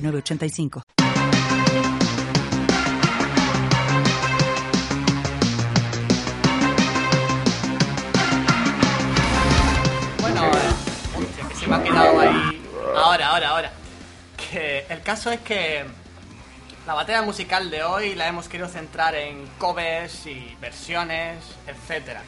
985. Bueno, que se me ha quedado ahí. Ahora, ahora, ahora. Que el caso es que la batalla musical de hoy la hemos querido centrar en covers y versiones, etcétera.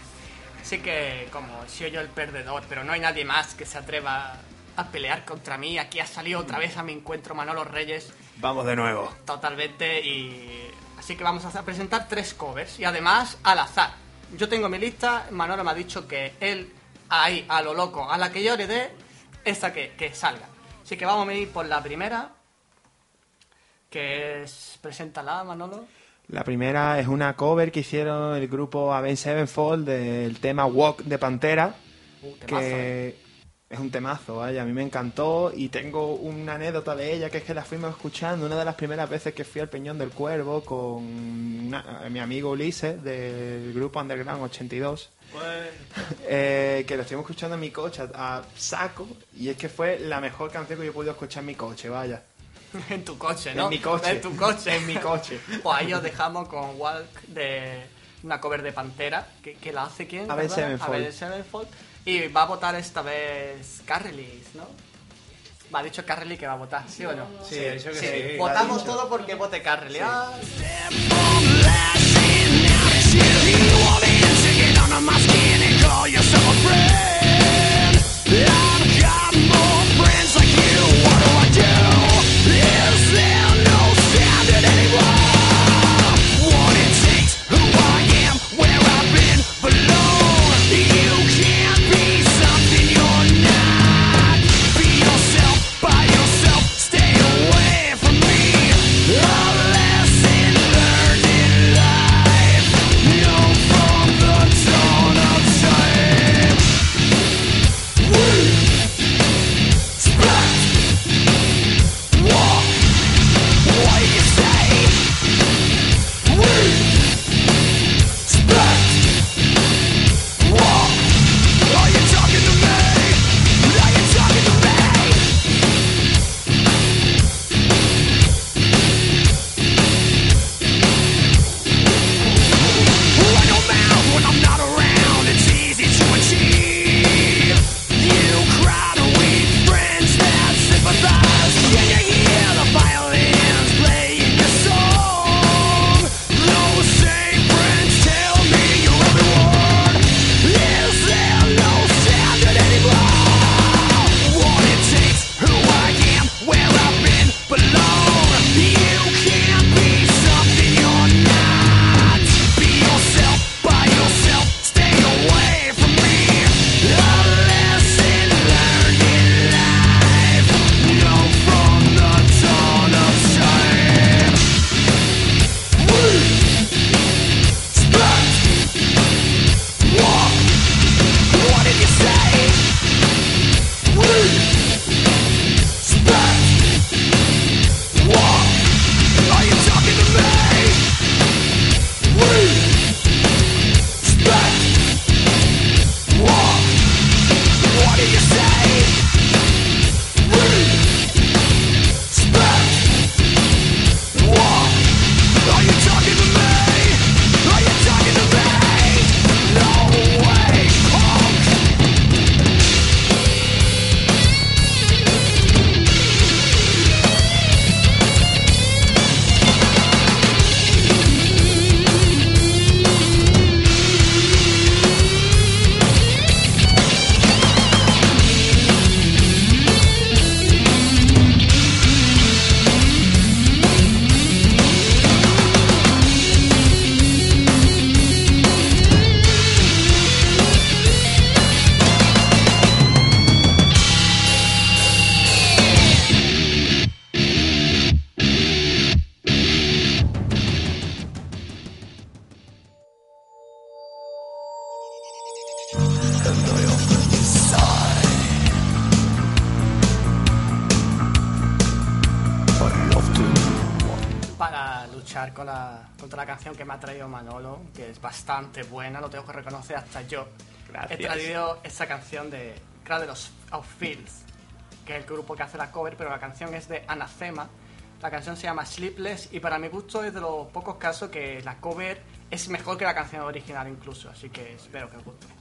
Así que, como soy yo el perdedor, pero no hay nadie más que se atreva a pelear contra mí. Aquí ha salido otra vez a mi encuentro Manolo Reyes. Vamos de nuevo. Totalmente. Y así que vamos a presentar tres covers y además al azar. Yo tengo mi lista. Manolo me ha dicho que él ahí a lo loco, a la que yo le dé, esta que, que salga. Así que vamos a ir por la primera. Que es. Preséntala, Manolo. La primera es una cover que hicieron el grupo Avenged Sevenfold del tema Walk de Pantera. Uh, temazo, que eh. Es un temazo, vaya, a mí me encantó y tengo una anécdota de ella que es que la fuimos escuchando una de las primeras veces que fui al Peñón del Cuervo con una- mi amigo Ulises del grupo Underground 82 eh, que lo estuvimos escuchando en mi coche a, a saco y es que fue la mejor canción que yo he podido escuchar en mi coche, vaya. En tu coche, ¿no? En mi coche. En tu coche. En mi coche. Pues ahí os dejamos con Walk de una cover de Pantera. que, que la hace quién? Avenged verdad? Sevenfold. Avenged Sevenfold. Y va a votar esta vez Carrelis, ¿no? Me ha dicho Carrely que va a votar, ¿sí o no? Sí, ha dicho que sí. Votamos todo porque vote Carrely. Ah, Para luchar con la, contra la canción que me ha traído Manolo, que es bastante buena, lo tengo que reconocer hasta yo. He traído esta canción de de los Outfields, que es el grupo que hace la cover, pero la canción es de Anacema. La canción se llama Sleepless y para mi gusto es de los pocos casos que la cover es mejor que la canción original incluso, así que espero que os guste.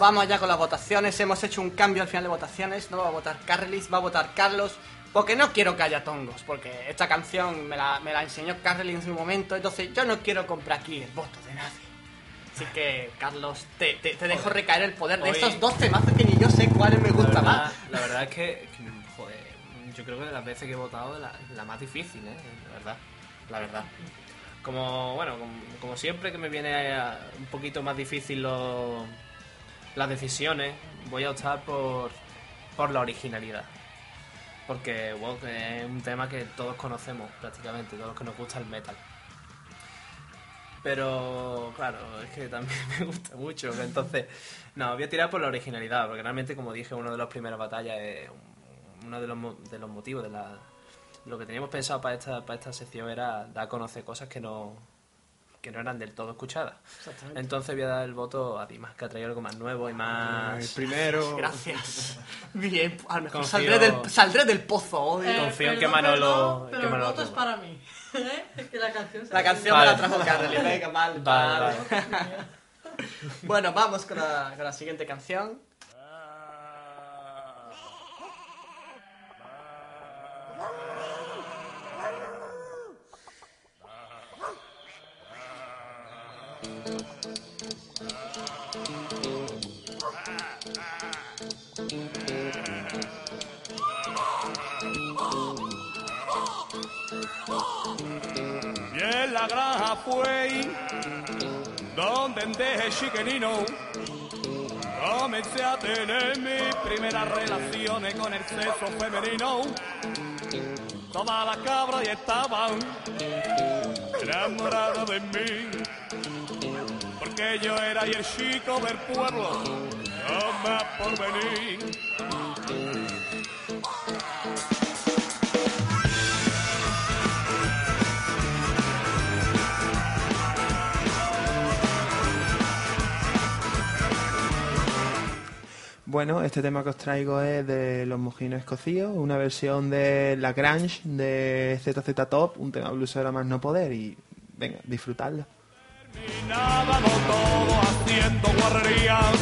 Vamos ya con las votaciones. Hemos hecho un cambio al final de votaciones. No va a votar Carlis, va a votar Carlos. Porque no quiero que haya tongos. Porque esta canción me la, me la enseñó Carlis en su momento. Entonces yo no quiero comprar aquí el voto de nadie. Así que, Carlos, te, te, te dejo recaer el poder de Hoy- estos dos temazos que ni yo sé cuáles me La gustan verdad, más. la verdad es que, joder, yo creo que de las veces que he votado, la, la más difícil, ¿eh? La verdad, la verdad. Como, bueno, como, como siempre que me viene un poquito más difícil lo- las decisiones, voy a optar por, por la originalidad. Porque, que es un tema que todos conocemos prácticamente, todos los que nos gusta el metal. Pero, claro, es que también me gusta mucho. Entonces, no, voy a tirar por la originalidad, porque realmente, como dije, uno de las primeras batallas uno de los, de los motivos de la. Lo que teníamos pensado para esta, para esta sección era dar a conocer cosas que no, que no eran del todo escuchadas. Exactamente. Entonces voy a dar el voto a Dimas, que ha traído algo más nuevo y El más... primero. Gracias. Bien, a lo mejor Confío- saldré del, saldré del pozo hoy. Eh, confío en que Manolo- perdón, pero que el Manolo voto es para mí. ¿Eh? Es que la canción se La canción Vale. me la trajo Carly. Venga, mal, Vale, mal. Bueno, vamos con la, con la siguiente canción. Bien la granja fue donde desde chiquenino comencé a tener mis primeras relaciones con el sexo femenino. Todas las cabras ya estaban enamoradas de mí, porque yo era y el chico del pueblo, no más por venir. Bueno, este tema que os traigo es de Los Mojinos Escocíos, una versión de La Grange de ZZ Top, un tema blusero más no poder y venga, disfrutarlo. Terminábamos todos haciendo guarrerías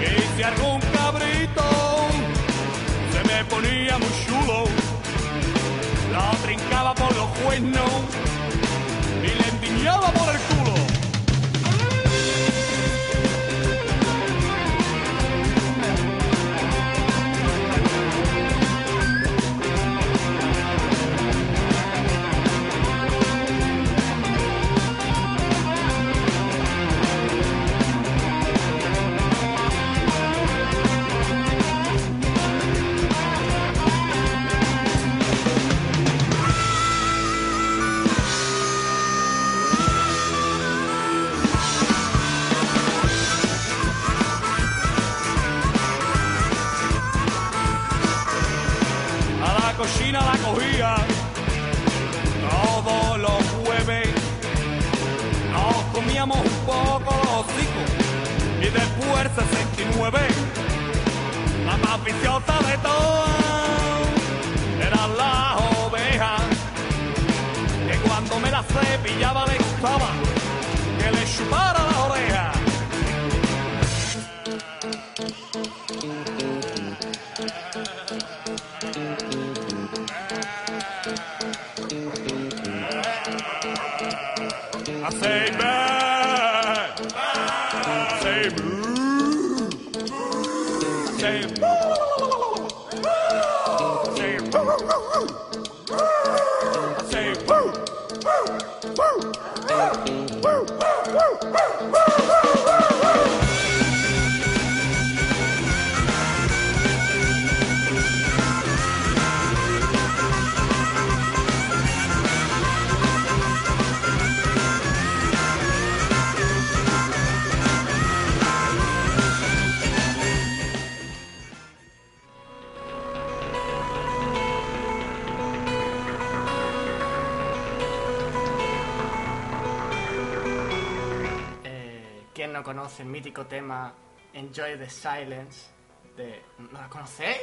y si algún cabrito se me ponía muy chulo, lo trincaba por los cuernos y le endiñaba por el mítico tema Enjoy the Silence de... ¿No lo conocéis?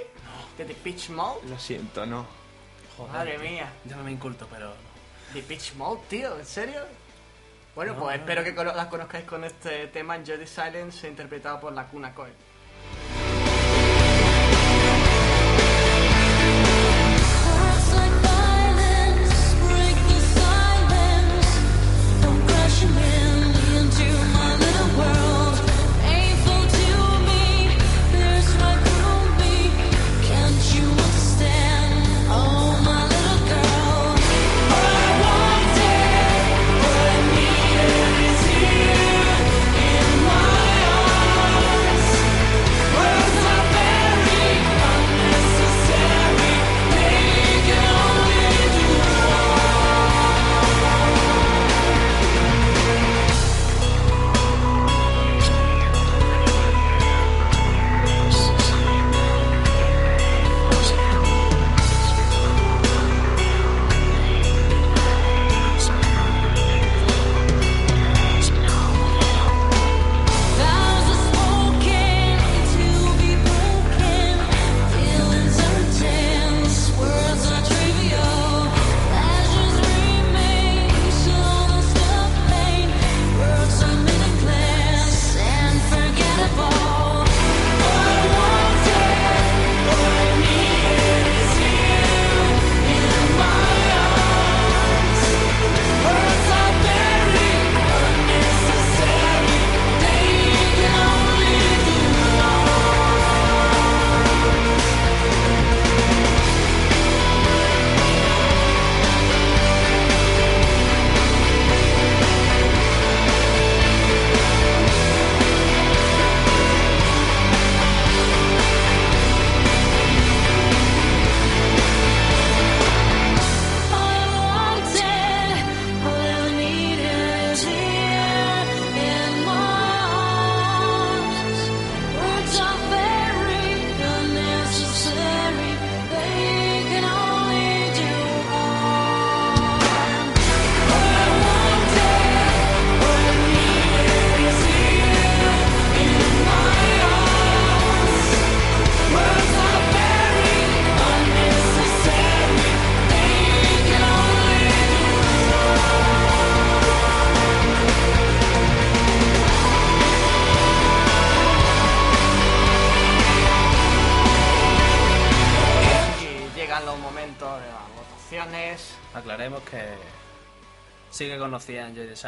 De The Pitch Mode. Lo siento, no. Madre mía. Yo no me inculto, pero. The Pitch Mode, tío, ¿en serio? Bueno, pues espero que las conozcáis con este tema Enjoy the Silence interpretado por la Cuna Coil.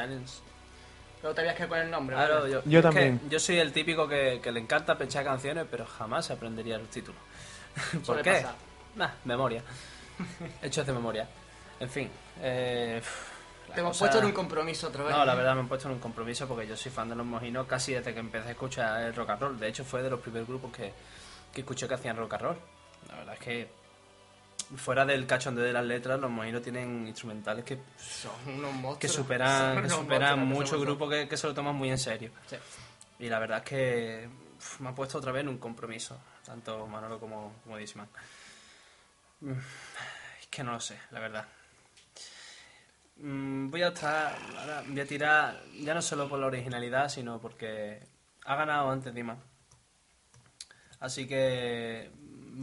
Silence. Pero te habías que con el nombre. Claro, yo, Yo es que también. yo soy el típico que, que le encanta pinchar canciones, pero jamás se aprendería los títulos. ¿Por Suele qué? pasar. Nah, memoria. Hechos de memoria. En fin. Eh, Te hemos cosa- puesto en un compromiso otra vez. No, la verdad me han puesto en un compromiso porque yo soy fan de los mojinos casi desde que empecé a escuchar el rock and roll. De hecho, fue de los primeros grupos que, que escuché que hacían rock and roll. La verdad es que, fuera del cachondeo de las letras, los mojinos tienen instrumentales que, Son unos monstruos. que Son superan, que superan muchos grupos que, que se lo toman muy en serio. Sí. Y la verdad es que me ha puesto otra vez en un compromiso, tanto Manolo como, como Disman. Mm, Es que no lo sé, la verdad. Mm, Voy a estar, ahora voy a tirar, ya no solo por la originalidad, sino porque ha ganado antes Disman. Así que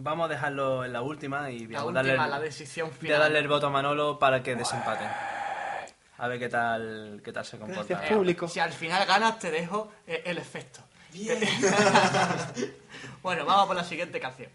vamos a dejarlo en la última y La vamos última, a darle, la el- decisión voy a final. darle el voto a Manolo para que desempaten. A ver qué tal, qué tal se comporta. Gracias, público. Si al final ganas, te dejo eh, el efecto. bueno, vamos por la siguiente canción.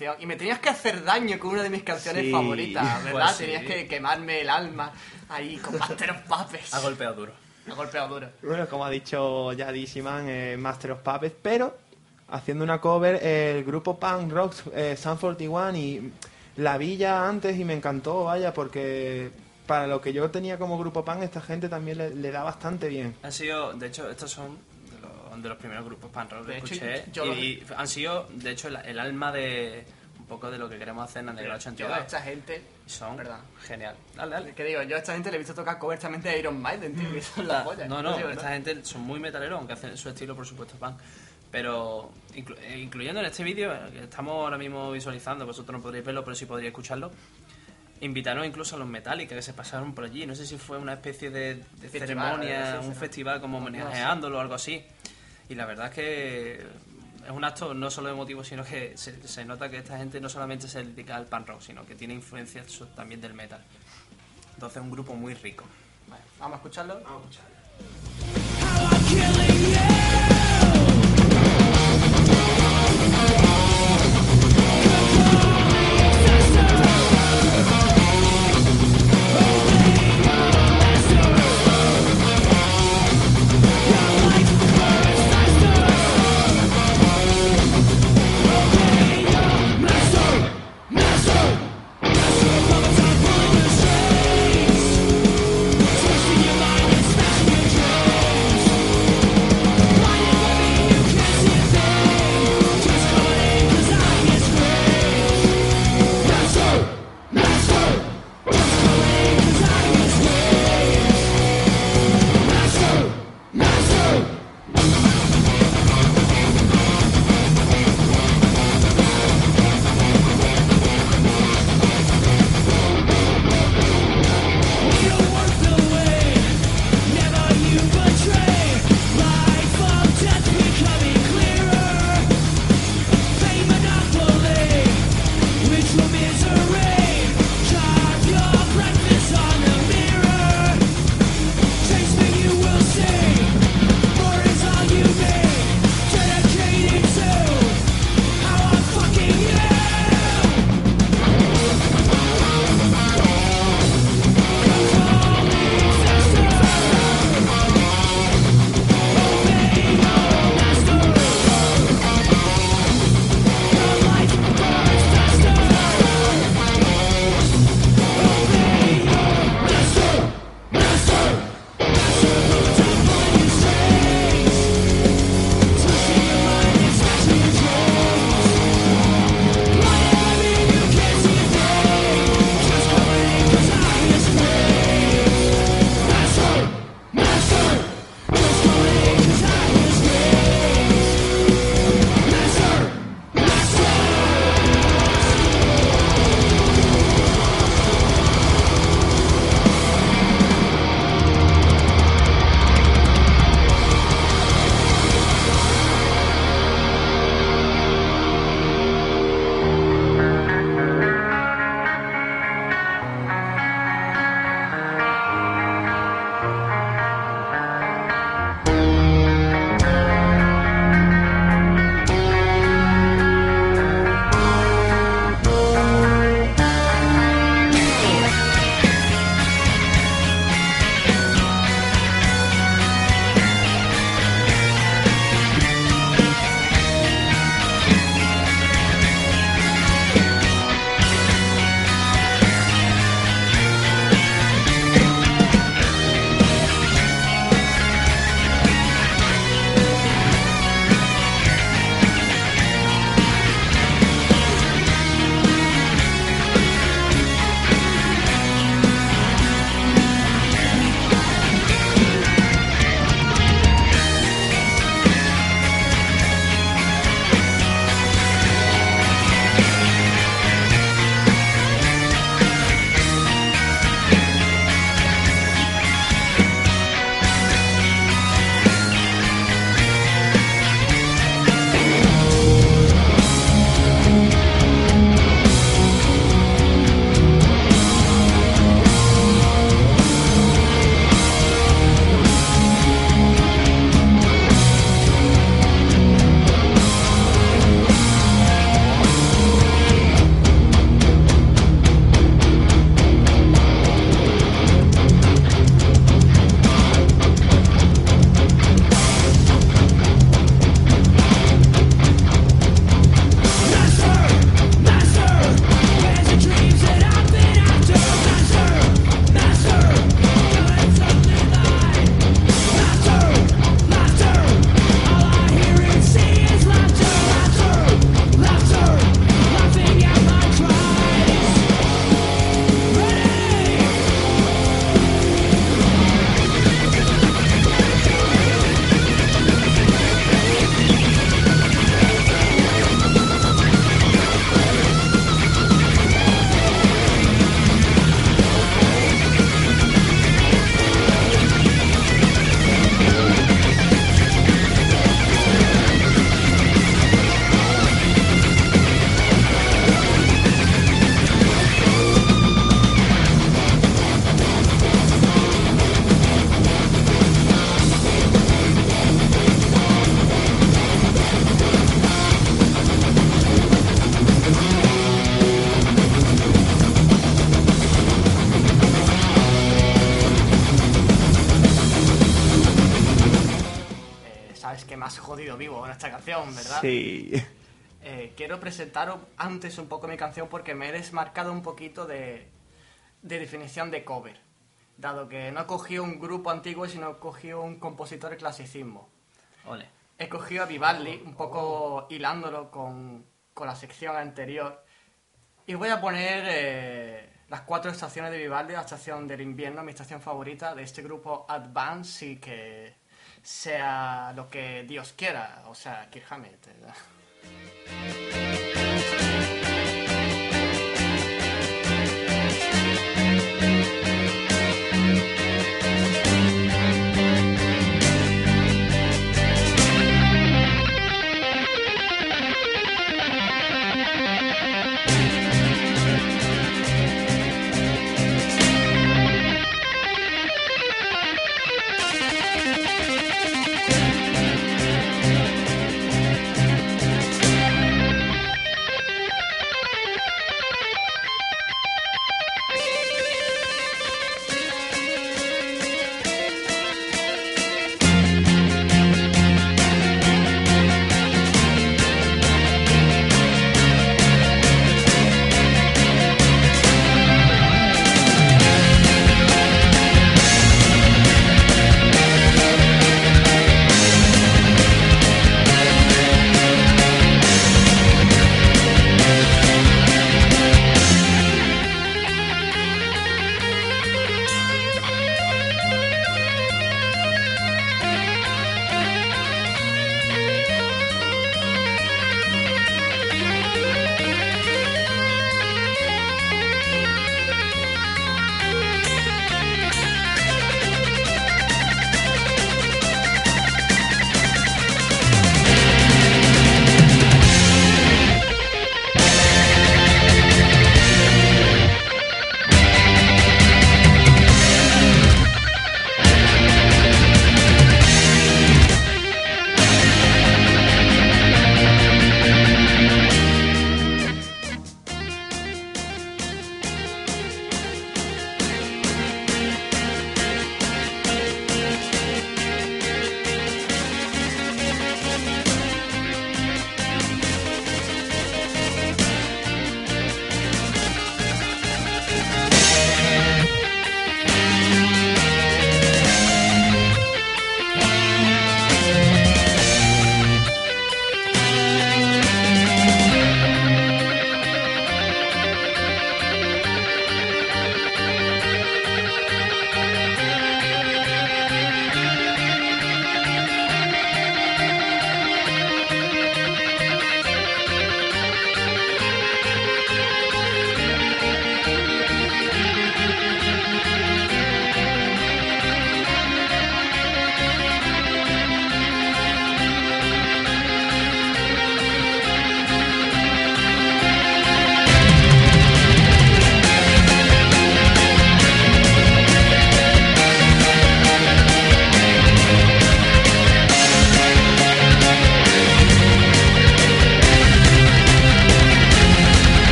Canción. Y me tenías que hacer daño con una de mis canciones Sí, favoritas, ¿verdad? pues sí. Tenías que quemarme el alma ahí con Master of Puppets. Ha golpeado duro. Ha golpeado duro. Bueno, como ha dicho ya Disiman, eh, Master of Puppets, pero haciendo una cover el grupo punk rock eh, Sun 41 y la vi ya antes y me encantó, vaya, porque para lo que yo tenía como grupo punk esta gente también le, le da bastante bien. Han sido, de hecho, estos son de los, primeros grupos punk rock que hecho, escuché. yo los- y han sido, de hecho, el, el alma de un poco de lo que queremos hacer en Yo 82. a esta gente... Son genial. Dale, dale. Que digo, yo a esta gente le he visto tocar covers también de Iron Maiden, tío, que son la polla. No, no, ¿verdad? esta gente son muy metaleros, aunque hacen su estilo, por supuesto, punk. Pero inclu- eh, incluyendo en este vídeo, que estamos ahora mismo visualizando, vosotros no podréis verlo, pero sí podréis escucharlo. Invitaron incluso a los Metallica que se pasaron por allí. No sé si fue una especie de, de Festival, ceremonia, un festival como homenajeándolo o algo así. Y la verdad es que es un acto no solo emotivo, sino que se, nota que esta gente no solamente se dedica al punk rock, sino que tiene influencias también del metal. Entonces es un grupo muy rico. Vamos a escucharlo. Master quiero presentaros antes un poco mi canción porque me he desmarcado un poquito de, de definición de cover. Dado que no he cogido un grupo antiguo, sino he cogido un compositor de clasicismo. Ole. He cogido a Vivaldi, un poco hilándolo con, con la sección anterior. Y voy a poner eh, las cuatro estaciones de Vivaldi, la estación del invierno, mi estación favorita de este grupo Advance y que sea lo que Dios quiera, o sea, Kirk Hammett.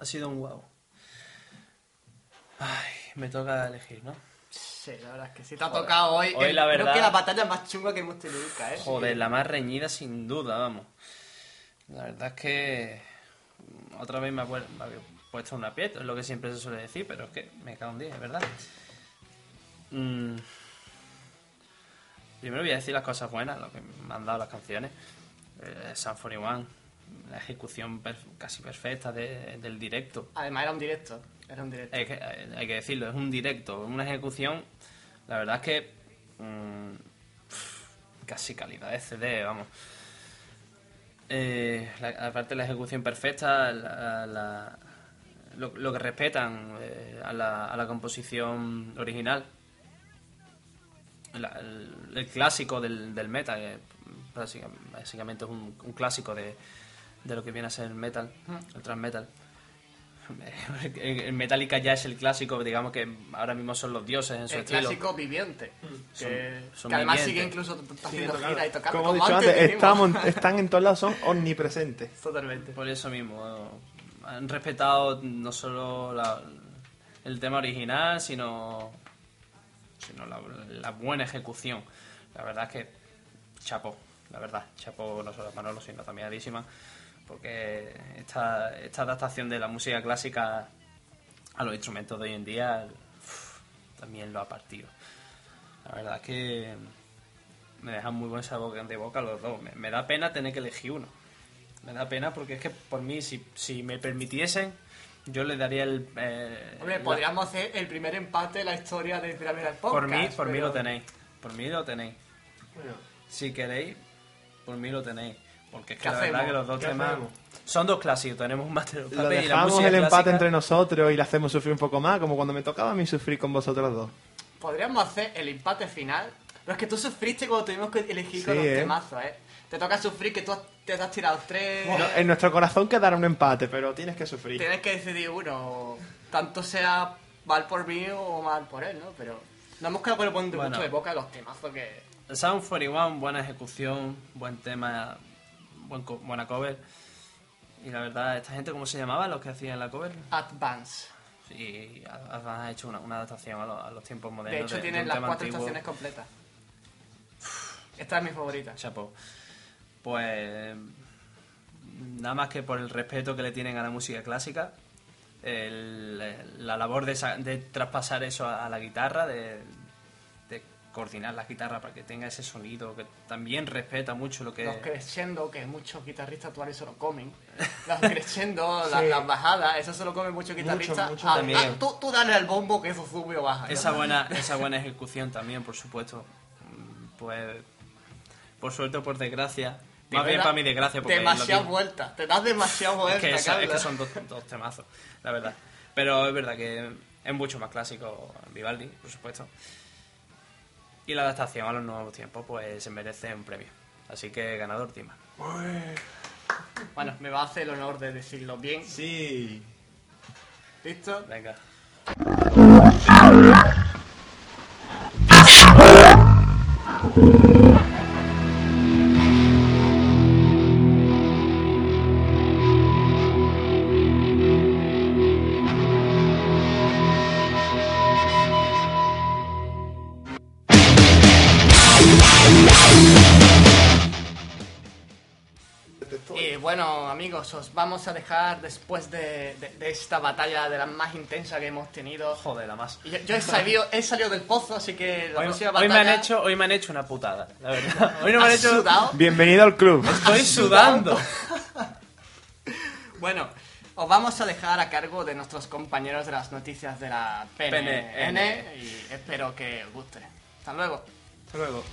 Ha sido un wow. Ay, me toca elegir, ¿no? Sí, la verdad es que sí te ha tocado hoy. Hoy el- la Creo verdad- que la batalla más chunga que hemos tenido nunca, ¿eh? Joder, la más reñida sin duda, vamos. La verdad es que otra vez me ha pu- me ha puesto una piedra, es lo que siempre se suele decir, pero es que me cago en 10, es verdad. Mm. Primero voy a decir las cosas buenas, lo que me han dado las canciones. Eh, Sun 41, la ejecución casi perfecta de- del directo. Además era un directo. Era un directo. Hay que, hay que decirlo, es un directo, una ejecución. La verdad es que. mm, casi calidad de CD, vamos. Eh, la- aparte de la ejecución perfecta, la- la- lo, lo que respetan eh, a, la, a la composición original. El, el clásico del, del metal, que básica- básicamente es un, un clásico de, de lo que viene a ser el metal, el thrash metal. El Metallica ya es el clásico, digamos que ahora mismo son los dioses en su El estilo. clásico viviente. Que, Son- son que además sigue incluso haciendo gira y tocando. Como he como dicho antes, dijimos. estamos, están en todos lados, son omnipresentes. Totalmente. Por eso mismo, han respetado no solo la- el tema original, sino, sino la, la buena ejecución. La verdad es que chapo, la verdad, chapo no solo a Manolo, sino también a Dísima, porque esta, esta adaptación de la música clásica a los instrumentos de hoy en día uf, también lo ha partido. La verdad es que me dejan muy buen sabor de boca los dos. Me, me da pena tener que elegir uno. Me da pena porque es que por mí, si, si me permitiesen, yo le daría el... eh, Hombre, la- podríamos hacer el primer empate de la historia de Pirámide del Podcast. por mí, por mí lo tenéis. Por mí lo tenéis. Si queréis, por mí lo tenéis. Porque es que ¿Qué la verdad hacemos? que los dos ¿Qué temas hacemos? son dos clásicos. Tenemos un Master of Lo Puppets y la dejamos música el empate clásica. entre nosotros y le hacemos sufrir un poco más, como cuando me tocaba a mí sufrir con vosotros dos. Podríamos hacer el empate final. Pero es que tú sufriste cuando tuvimos que elegir con Sí, los ¿eh? temazos, ¿eh? Te toca sufrir que tú has- te has tirado tres. No, en nuestro corazón quedará un empate, pero tienes que sufrir. Tienes que decidir uno. Tanto sea mal por mí o mal por él, ¿no? Pero nos hemos quedado con el buen de Bueno. mucho de boca los temazos que. Sound 41, buena ejecución, buen tema, buen co- buena cover. Y la verdad, ¿esta gente cómo se llamaba los que hacían la cover? Advance. Y además ha hecho una, una adaptación a, los- a los tiempos De modernos. hecho, tienen un las cuatro antiguo. estaciones completas. Esta es mi favorita. Chapo. Pues nada más que por el respeto que le tienen a la música clásica, el- la labor de, de traspasar eso a, a la guitarra, de, de coordinar la guitarra para que tenga ese sonido, que también respeta mucho lo que Los crescendo, que muchos guitarristas actuales se lo comen. Los crescendo, las, Sí. las bajadas, eso se lo comen muchos guitarristas. mucho Ah, también. ah, tú, tú dale al bombo que eso sube o baja. esa buena esa buena ejecución también, por supuesto. Mm, Pues por suerte o por desgracia, más bien verdad, para mi desgracia porque Demasiadas vueltas, te das demasiadas Es vueltas. que, eso- es que son dos, dos temazos, la verdad. Pero es verdad que es mucho más clásico Vivaldi, por supuesto. Y la adaptación a los nuevos tiempos, pues se merece un premio. Así que ganador Tima. Bueno, me va a hacer el honor de decirlo bien. Sí. ¿Listo? Venga. Amigos, os vamos a dejar después de, de- de esta batalla de la más intensa que hemos tenido. Joder, la más. Yo, yo he, salido, he salido del pozo, así que la Hoy, próxima hoy batalla... me han hecho, hoy me han hecho una putada, la verdad. Hoy no me han ¿Has hecho. sudado? Bienvenido al club. Estoy sudando. Bueno, os vamos a dejar a cargo de nuestros compañeros de las noticias de la PNN PNN. y espero que os guste. Hasta luego. Hasta luego.